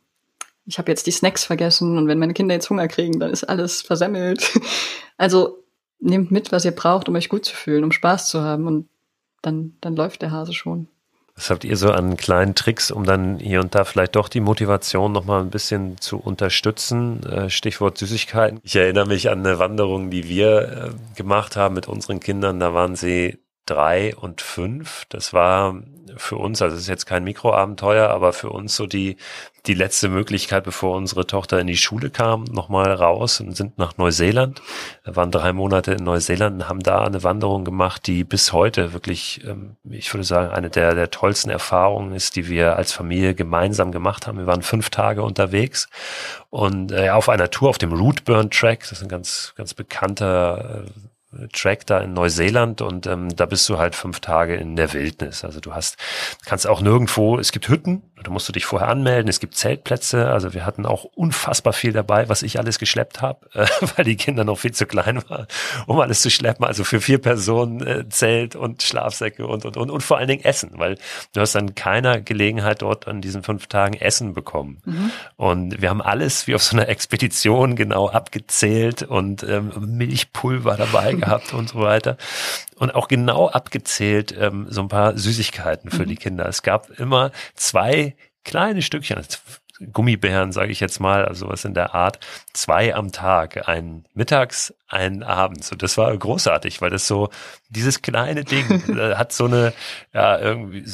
ich habe jetzt die Snacks vergessen und wenn meine Kinder jetzt Hunger kriegen, dann ist alles versemmelt. Also nehmt mit, was ihr braucht, um euch gut zu fühlen, um Spaß zu haben und dann, dann läuft der Hase schon. Was habt ihr so an kleinen Tricks, um dann hier und da vielleicht doch die Motivation nochmal ein bisschen zu unterstützen? Äh, Stichwort Süßigkeiten. Ich erinnere mich an eine Wanderung, die wir äh, gemacht haben mit unseren Kindern. Da waren sie drei und fünf. Das war für uns, also es ist jetzt kein Mikroabenteuer, aber für uns so die, die letzte Möglichkeit, bevor unsere Tochter in die Schule kam, nochmal raus und sind nach Neuseeland. Wir waren drei Monate in Neuseeland und haben da eine Wanderung gemacht, die bis heute wirklich, ähm, ich würde sagen, eine der, der tollsten Erfahrungen ist, die wir als Familie gemeinsam gemacht haben. Wir waren fünf Tage unterwegs und äh, auf einer Tour auf dem Rootburn Track, das ist ein ganz, ganz bekannter äh, Track da in Neuseeland und ähm, da bist du halt fünf Tage in der Wildnis. Also du hast, kannst auch nirgendwo, es gibt Hütten, da musst du dich vorher anmelden, es gibt Zeltplätze, also wir hatten auch unfassbar viel dabei, was ich alles geschleppt habe, äh, weil die Kinder noch viel zu klein waren, um alles zu schleppen. Also für vier Personen äh, Zelt und Schlafsäcke und, und, und, und vor allen Dingen Essen, weil du hast dann keiner Gelegenheit dort an diesen fünf Tagen Essen bekommen. Mhm. Und wir haben alles wie auf so einer Expedition genau abgezählt und ähm, Milchpulver dabei gehabt und so weiter. Und auch genau abgezählt ähm, so ein paar Süßigkeiten für mhm. die Kinder. Es gab immer zwei kleine Stückchen, Gummibären, sage ich jetzt mal, also was in der Art, zwei am Tag, einen mittags, einen abends. Und das war großartig, weil das so, dieses kleine Ding äh, hat so eine, ja, irgendwie,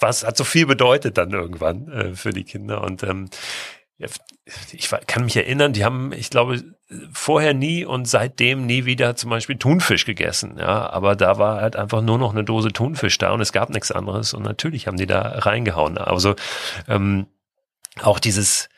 was hat so viel bedeutet dann irgendwann äh, für die Kinder. Und ähm, ich kann mich erinnern, die haben, ich glaube, vorher nie und seitdem nie wieder zum Beispiel Thunfisch gegessen. Ja, aber da war halt einfach nur noch eine Dose Thunfisch da und es gab nichts anderes und natürlich haben die da reingehauen. Also ähm, auch dieses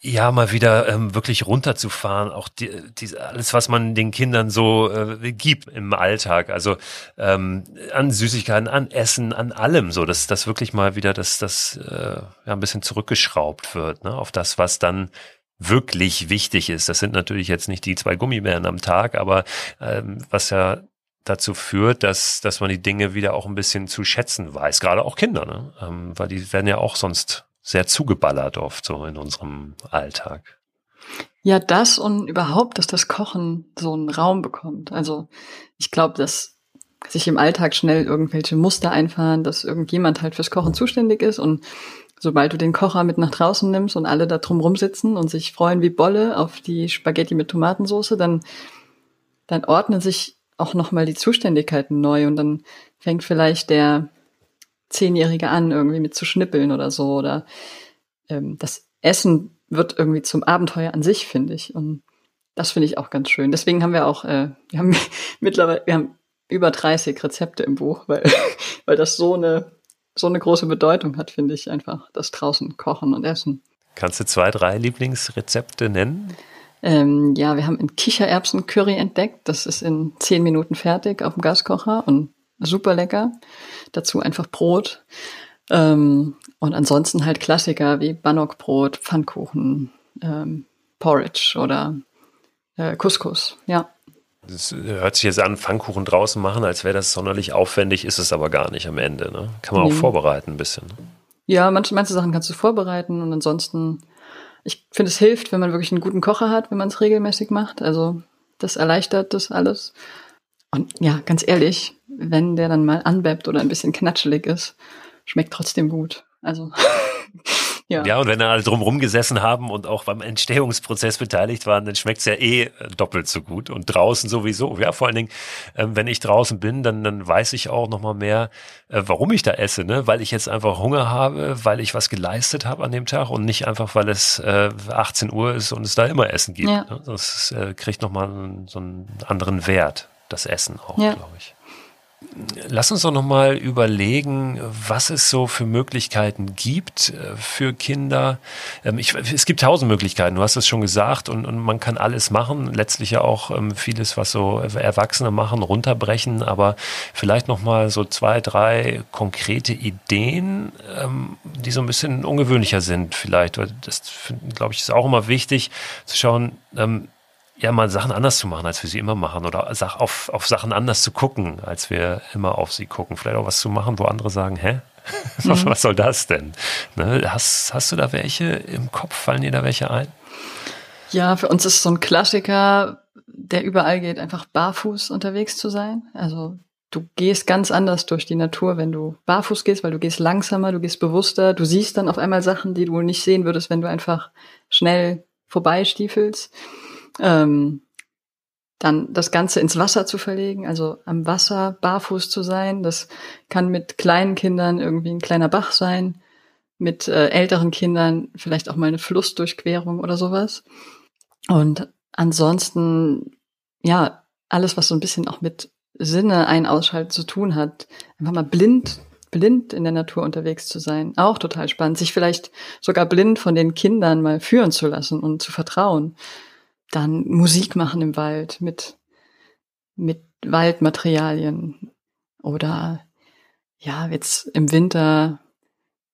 ja, mal wieder ähm, wirklich runterzufahren, auch die, die, alles, was man den Kindern so äh, gibt im Alltag, also ähm, an Süßigkeiten, an Essen, an allem, so, dass das wirklich mal wieder, dass das äh, ja, ein bisschen zurückgeschraubt wird, ne, auf das, was dann wirklich wichtig ist. Das sind natürlich jetzt nicht die zwei Gummibären am Tag, aber ähm, was ja dazu führt, dass, dass man die Dinge wieder auch ein bisschen zu schätzen weiß, gerade auch Kinder, ne? ähm, weil die werden ja auch sonst sehr zugeballert oft so in unserem Alltag. Ja, das und überhaupt, dass das Kochen so einen Raum bekommt. Also ich glaube, dass sich im Alltag schnell irgendwelche Muster einfahren, dass irgendjemand halt fürs Kochen zuständig ist und sobald du den Kocher mit nach draußen nimmst und alle da drum rumsitzen und sich freuen wie Bolle auf die Spaghetti mit Tomatensauce, dann, dann ordnen sich auch nochmal die Zuständigkeiten neu und dann fängt vielleicht der Zehnjährige an, irgendwie mit zu schnippeln oder so. Oder ähm, das Essen wird irgendwie zum Abenteuer an sich, finde ich. Und das finde ich auch ganz schön. Deswegen haben wir auch, äh, wir haben mittlerweile, wir haben über 30 Rezepte im Buch, weil, weil das so eine, so eine große Bedeutung hat, finde ich einfach, das draußen kochen und essen. Kannst du zwei, drei Lieblingsrezepte nennen? Ähm, ja, wir haben ein Kichererbsen-Curry entdeckt. Das ist in zehn Minuten fertig auf dem Gaskocher und super lecker. Dazu einfach Brot. Ähm, und ansonsten halt Klassiker wie Bannockbrot, Pfannkuchen, ähm, Porridge oder äh, Couscous, ja. Das hört sich jetzt an, Pfannkuchen draußen machen, als wäre das sonderlich aufwendig, ist es aber gar nicht am Ende. Ne? Kann man nee. auch vorbereiten ein bisschen. Ne? Ja, manche, manche Sachen kannst du vorbereiten und ansonsten, ich finde, es hilft, wenn man wirklich einen guten Kocher hat, wenn man es regelmäßig macht. Also das erleichtert das alles. Und ja, ganz ehrlich, wenn der dann mal anbeppt oder ein bisschen knatschelig ist, schmeckt trotzdem gut. Also Ja. ja, und wenn alle drumherum gesessen haben und auch beim Entstehungsprozess beteiligt waren, dann schmeckt's ja eh äh, doppelt so gut. Und draußen sowieso. Ja, vor allen Dingen, ähm, wenn ich draußen bin, dann, dann weiß ich auch nochmal mehr, äh, warum ich da esse, ne? Weil ich jetzt einfach Hunger habe, weil ich was geleistet habe an dem Tag und nicht einfach, weil es äh, 18 Uhr ist und es da immer Essen gibt. Ja. Ne? Das äh, kriegt nochmal so einen anderen Wert, das Essen auch, ja. glaube ich. Lass uns doch nochmal überlegen, was es so für Möglichkeiten gibt äh, für Kinder. Ähm, ich, es gibt tausend Möglichkeiten, du hast es schon gesagt, und, und man kann alles machen, letztlich ja auch ähm, vieles, was so Erwachsene machen, runterbrechen, aber vielleicht nochmal so zwei, drei konkrete Ideen, ähm, die so ein bisschen ungewöhnlicher sind vielleicht. Das, glaube ich, ist auch immer wichtig zu schauen, ja, mal Sachen anders zu machen, als wir sie immer machen oder auf, auf Sachen anders zu gucken, als wir immer auf sie gucken. Vielleicht auch was zu machen, wo andere sagen, hä? Mhm. was soll das denn? Ne? Hast, hast du da welche im Kopf? Fallen dir da welche ein? Ja, für uns ist so ein Klassiker, der überall geht, einfach barfuß unterwegs zu sein. Also du gehst ganz anders durch die Natur, wenn du barfuß gehst, weil du gehst langsamer, du gehst bewusster, du siehst dann auf einmal Sachen, die du nicht sehen würdest, wenn du einfach schnell vorbeistiefelst. Ähm, dann das Ganze ins Wasser zu verlegen, also am Wasser barfuß zu sein. Das kann mit kleinen Kindern irgendwie ein kleiner Bach sein, mit äh, älteren Kindern vielleicht auch mal eine Flussdurchquerung oder sowas. Und ansonsten, ja, alles, was so ein bisschen auch mit Sinne ein Ausschalten zu tun hat, einfach mal blind, blind in der Natur unterwegs zu sein, auch total spannend. Sich vielleicht sogar blind von den Kindern mal führen zu lassen und zu vertrauen dann Musik machen im Wald mit, mit Waldmaterialien oder ja, jetzt im Winter,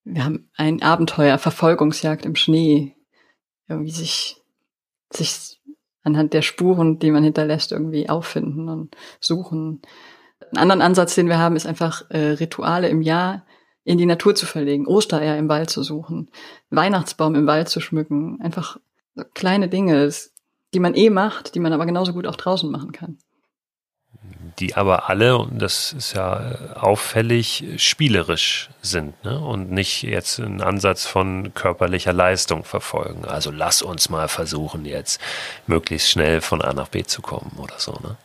wir haben ein Abenteuer, Verfolgungsjagd im Schnee, irgendwie sich, sich anhand der Spuren, die man hinterlässt, irgendwie auffinden und suchen. Ein anderen Ansatz, den wir haben, ist einfach äh, Rituale im Jahr in die Natur zu verlegen, Ostereier im Wald zu suchen, Weihnachtsbaum im Wald zu schmücken, einfach so kleine Dinge. Es die man eh macht, die man aber genauso gut auch draußen machen kann. Die aber alle, und das ist ja auffällig, spielerisch sind ne? und nicht jetzt einen Ansatz von körperlicher Leistung verfolgen. Also lass uns mal versuchen, jetzt möglichst schnell von A nach B zu kommen oder so. Ne?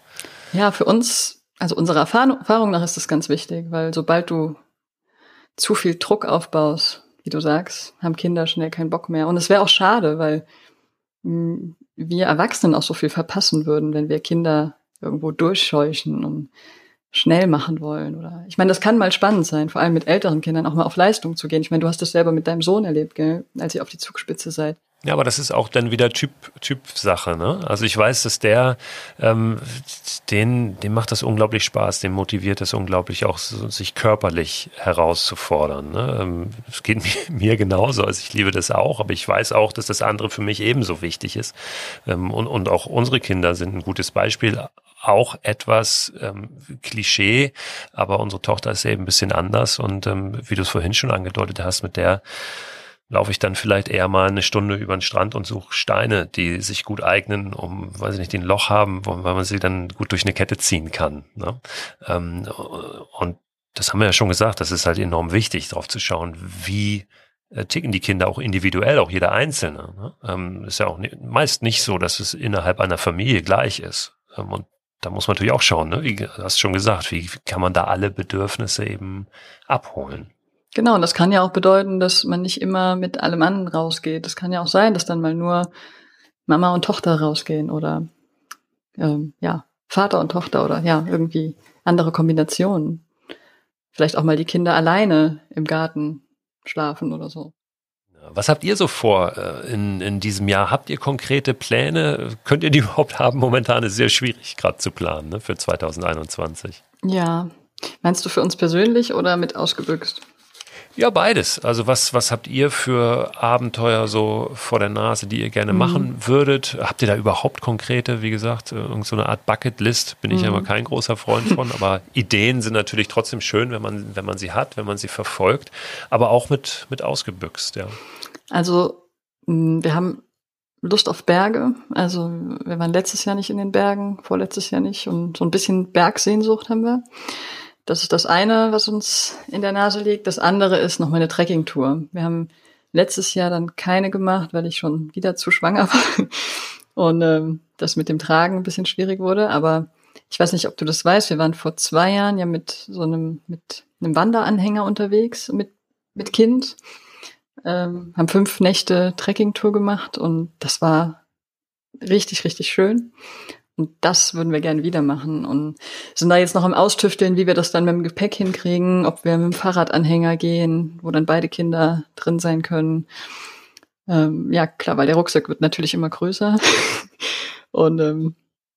Ja, für uns, also unserer Erfahrung nach ist das ganz wichtig, weil sobald du zu viel Druck aufbaust, wie du sagst, haben Kinder schnell keinen Bock mehr. Und es wäre auch schade, weil hm, wir Erwachsenen auch so viel verpassen würden, wenn wir Kinder irgendwo durchscheuchen und schnell machen wollen oder ich meine, das kann mal spannend sein, vor allem mit älteren Kindern auch mal auf Leistung zu gehen. Ich meine, du hast das selber mit deinem Sohn erlebt, gell, als ihr auf die Zugspitze seid. Ja, aber das ist auch dann wieder Typ Typ Sache, ne? Also ich weiß, dass der ähm, den dem macht das unglaublich Spaß, dem motiviert das unglaublich auch sich körperlich herauszufordern. Ne? Ähm, geht mir, mir genauso, also ich liebe das auch, aber ich weiß auch, dass das andere für mich ebenso wichtig ist ähm, und und auch unsere Kinder sind ein gutes Beispiel auch etwas ähm, Klischee, aber unsere Tochter ist eben ein bisschen anders und ähm, wie du es vorhin schon angedeutet hast, mit der laufe ich dann vielleicht eher mal eine Stunde über den Strand und suche Steine, die sich gut eignen, um, weiß ich nicht, die ein Loch haben, weil man sie dann gut durch eine Kette ziehen kann. Ne? Ähm, und das haben wir ja schon gesagt, das ist halt enorm wichtig, darauf zu schauen, wie äh, ticken die Kinder auch individuell, auch jeder Einzelne. Ne? Ähm, ist ja auch nicht, meist nicht so, dass es innerhalb einer Familie gleich ist. Ähm, und da muss man natürlich auch schauen, ne? wie du hast schon gesagt, wie kann man da alle Bedürfnisse eben abholen. Genau, und das kann ja auch bedeuten, dass man nicht immer mit allem anderen rausgeht. Das kann ja auch sein, dass dann mal nur Mama und Tochter rausgehen oder ähm, ja, Vater und Tochter oder ja, irgendwie andere Kombinationen. Vielleicht auch mal die Kinder alleine im Garten schlafen oder so. Was habt ihr so vor äh, in, in diesem Jahr? Habt ihr konkrete Pläne? Könnt ihr die überhaupt haben? Momentan ist es sehr schwierig, gerade zu planen ne, für 2021. Ja. Meinst du für uns persönlich oder mit ausgebüxt? Ja, beides. Also was, was habt ihr für Abenteuer so vor der Nase, die ihr gerne mhm. machen würdet? Habt ihr da überhaupt konkrete, wie gesagt, äh, irgend so eine Art Bucketlist? Bin ich mhm. aber kein großer Freund von. aber Ideen sind natürlich trotzdem schön, wenn man, wenn man sie hat, wenn man sie verfolgt. Aber auch mit, mit ausgebüxt, ja. Also, wir haben Lust auf Berge. Also, wir waren letztes Jahr nicht in den Bergen, vorletztes Jahr nicht. Und so ein bisschen Bergsehnsucht haben wir. Das ist das eine, was uns in der Nase liegt. Das andere ist noch meine Trekkingtour. Wir haben letztes Jahr dann keine gemacht, weil ich schon wieder zu schwanger war und ähm, das mit dem Tragen ein bisschen schwierig wurde. Aber ich weiß nicht, ob du das weißt. Wir waren vor zwei Jahren ja mit so einem mit einem Wanderanhänger unterwegs mit mit Kind, ähm, haben fünf Nächte Trekkingtour gemacht und das war richtig richtig schön. Und das würden wir gerne wieder machen und sind da jetzt noch am Austüfteln, wie wir das dann mit dem Gepäck hinkriegen, ob wir mit dem Fahrradanhänger gehen, wo dann beide Kinder drin sein können. Ähm, ja, klar, weil der Rucksack wird natürlich immer größer. und ähm,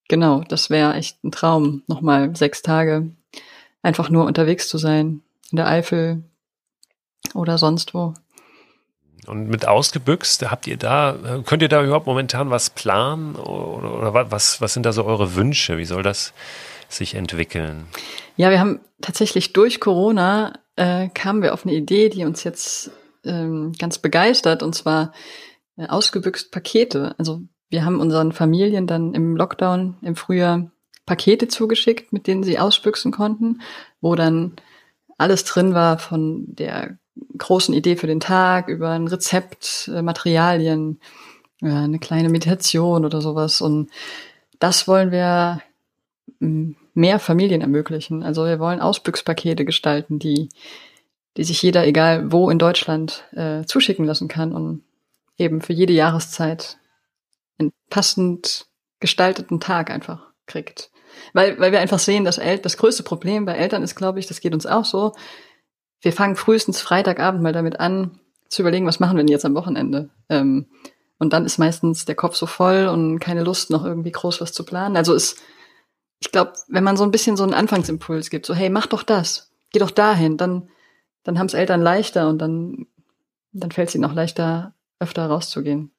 genau, das wäre echt ein Traum, nochmal sechs Tage einfach nur unterwegs zu sein. In der Eifel oder sonst wo. Und mit ausgebüxt, habt ihr da, könnt ihr da überhaupt momentan was planen oder, oder was, was sind da so eure Wünsche? Wie soll das sich entwickeln? Ja, wir haben tatsächlich durch Corona äh, kamen wir auf eine Idee, die uns jetzt ähm, ganz begeistert, und zwar äh, ausgebüxt Pakete. Also wir haben unseren Familien dann im Lockdown im Frühjahr Pakete zugeschickt, mit denen sie ausbüchsen konnten, wo dann alles drin war von der großen Idee für den Tag, über ein Rezept, äh, Materialien, ja, eine kleine Meditation oder sowas. Und das wollen wir mehr Familien ermöglichen. Also wir wollen Ausbüchspakete gestalten, die, die sich jeder, egal wo in Deutschland, äh, zuschicken lassen kann und eben für jede Jahreszeit einen passend gestalteten Tag einfach kriegt. Weil, weil wir einfach sehen, dass El das größte Problem bei Eltern ist, glaube ich, das geht uns auch so, wir fangen frühestens Freitagabend mal damit an, zu überlegen, was machen wir denn jetzt am Wochenende. Ähm, und dann ist meistens der Kopf so voll und keine Lust, noch irgendwie groß was zu planen. Also ist, ich glaube, wenn man so ein bisschen so einen Anfangsimpuls gibt, so hey, mach doch das, geh doch dahin, dann, dann haben es Eltern leichter und dann, dann fällt es ihnen auch leichter, öfter rauszugehen.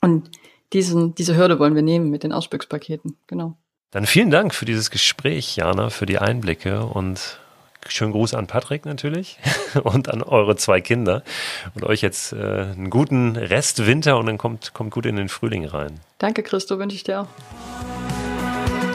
Und diesen, diese Hürde wollen wir nehmen mit den Ausbüchspaketen, genau. Dann vielen Dank für dieses Gespräch, Jana, für die Einblicke und schönen Gruß an Patrick natürlich und an eure zwei Kinder und euch jetzt äh, einen guten Rest Winter und dann kommt, kommt gut in den Frühling rein. Danke, Christo, wünsche ich dir auch.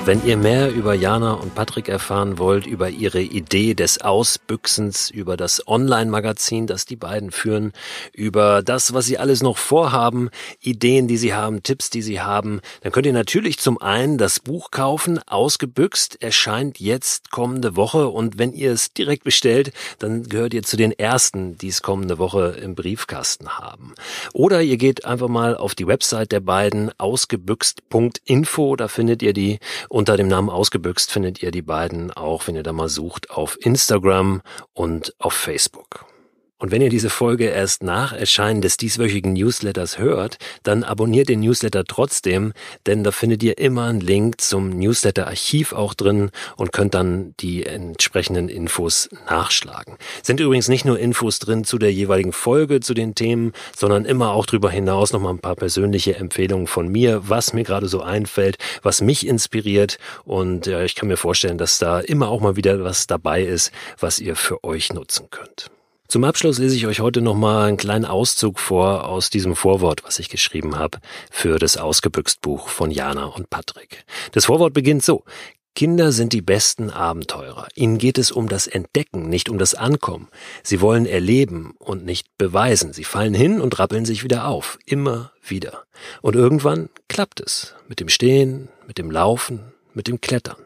Wenn ihr mehr über Jana und Patrick erfahren wollt, über ihre Idee des Ausbüchsens, über das Online-Magazin, das die beiden führen, über das, was sie alles noch vorhaben, Ideen, die sie haben, Tipps, die sie haben, dann könnt ihr natürlich zum einen das Buch kaufen, Ausgebüxt, erscheint jetzt kommende Woche. Und wenn ihr es direkt bestellt, dann gehört ihr zu den ersten, die es kommende Woche im Briefkasten haben. Oder ihr geht einfach mal auf die Website der beiden, ausgebüxt.info, da findet ihr die unter dem Namen Ausgebüxt findet ihr die beiden auch, wenn ihr da mal sucht, auf Instagram und auf Facebook. Und wenn ihr diese Folge erst nach Erscheinen des dieswöchigen Newsletters hört, dann abonniert den Newsletter trotzdem, denn da findet ihr immer einen Link zum Newsletter-Archiv auch drin und könnt dann die entsprechenden Infos nachschlagen. Sind übrigens nicht nur Infos drin zu der jeweiligen Folge, zu den Themen, sondern immer auch darüber hinaus nochmal ein paar persönliche Empfehlungen von mir, was mir gerade so einfällt, was mich inspiriert und äh, ich kann mir vorstellen, dass da immer auch mal wieder was dabei ist, was ihr für euch nutzen könnt. Zum Abschluss lese ich euch heute nochmal einen kleinen Auszug vor aus diesem Vorwort, was ich geschrieben habe für das Ausgebüxt Buch von Jana und Patrick. Das Vorwort beginnt so. Kinder sind die besten Abenteurer. Ihnen geht es um das Entdecken, nicht um das Ankommen. Sie wollen erleben und nicht beweisen. Sie fallen hin und rappeln sich wieder auf. Immer wieder. Und irgendwann klappt es. Mit dem Stehen, mit dem Laufen, mit dem Klettern.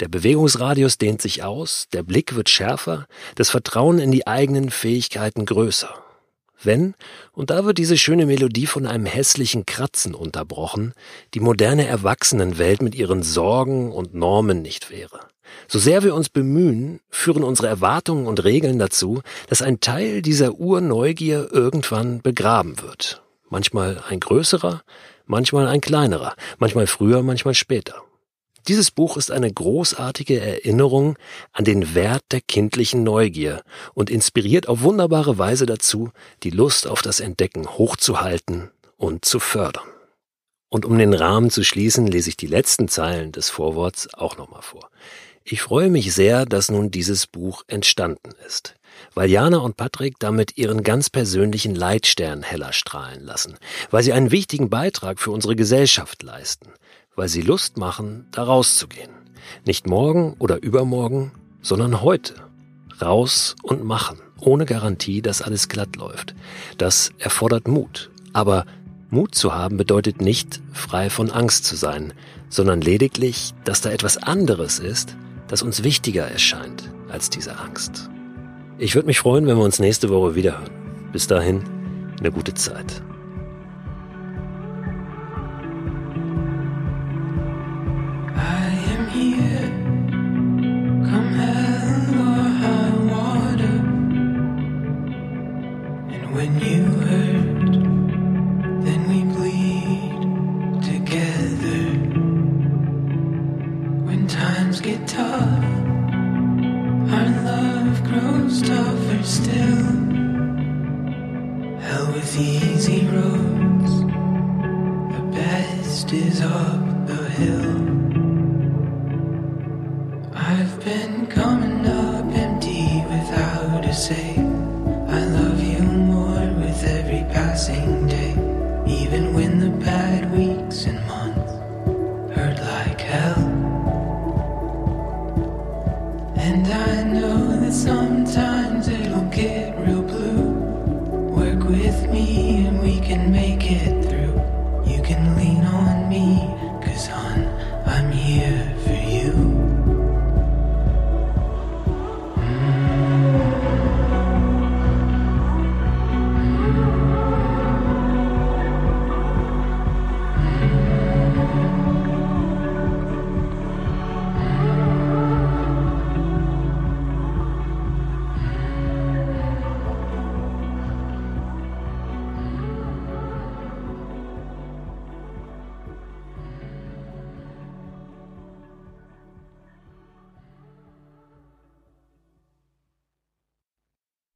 Der Bewegungsradius dehnt sich aus, der Blick wird schärfer, das Vertrauen in die eigenen Fähigkeiten größer. Wenn, und da wird diese schöne Melodie von einem hässlichen Kratzen unterbrochen, die moderne Erwachsenenwelt mit ihren Sorgen und Normen nicht wäre. So sehr wir uns bemühen, führen unsere Erwartungen und Regeln dazu, dass ein Teil dieser Urneugier irgendwann begraben wird. Manchmal ein größerer, manchmal ein kleinerer, manchmal früher, manchmal später. Dieses Buch ist eine großartige Erinnerung an den Wert der kindlichen Neugier und inspiriert auf wunderbare Weise dazu, die Lust auf das Entdecken hochzuhalten und zu fördern. Und um den Rahmen zu schließen, lese ich die letzten Zeilen des Vorworts auch nochmal vor. Ich freue mich sehr, dass nun dieses Buch entstanden ist, weil Jana und Patrick damit ihren ganz persönlichen Leitstern heller strahlen lassen, weil sie einen wichtigen Beitrag für unsere Gesellschaft leisten, weil sie Lust machen, da rauszugehen. Nicht morgen oder übermorgen, sondern heute. Raus und machen, ohne Garantie, dass alles glatt läuft. Das erfordert Mut. Aber Mut zu haben bedeutet nicht, frei von Angst zu sein, sondern lediglich, dass da etwas anderes ist, das uns wichtiger erscheint als diese Angst. Ich würde mich freuen, wenn wir uns nächste Woche wiederhören. Bis dahin, eine gute Zeit. times get tough, our love grows tougher still. Hell with easy roads, the best is up the hill.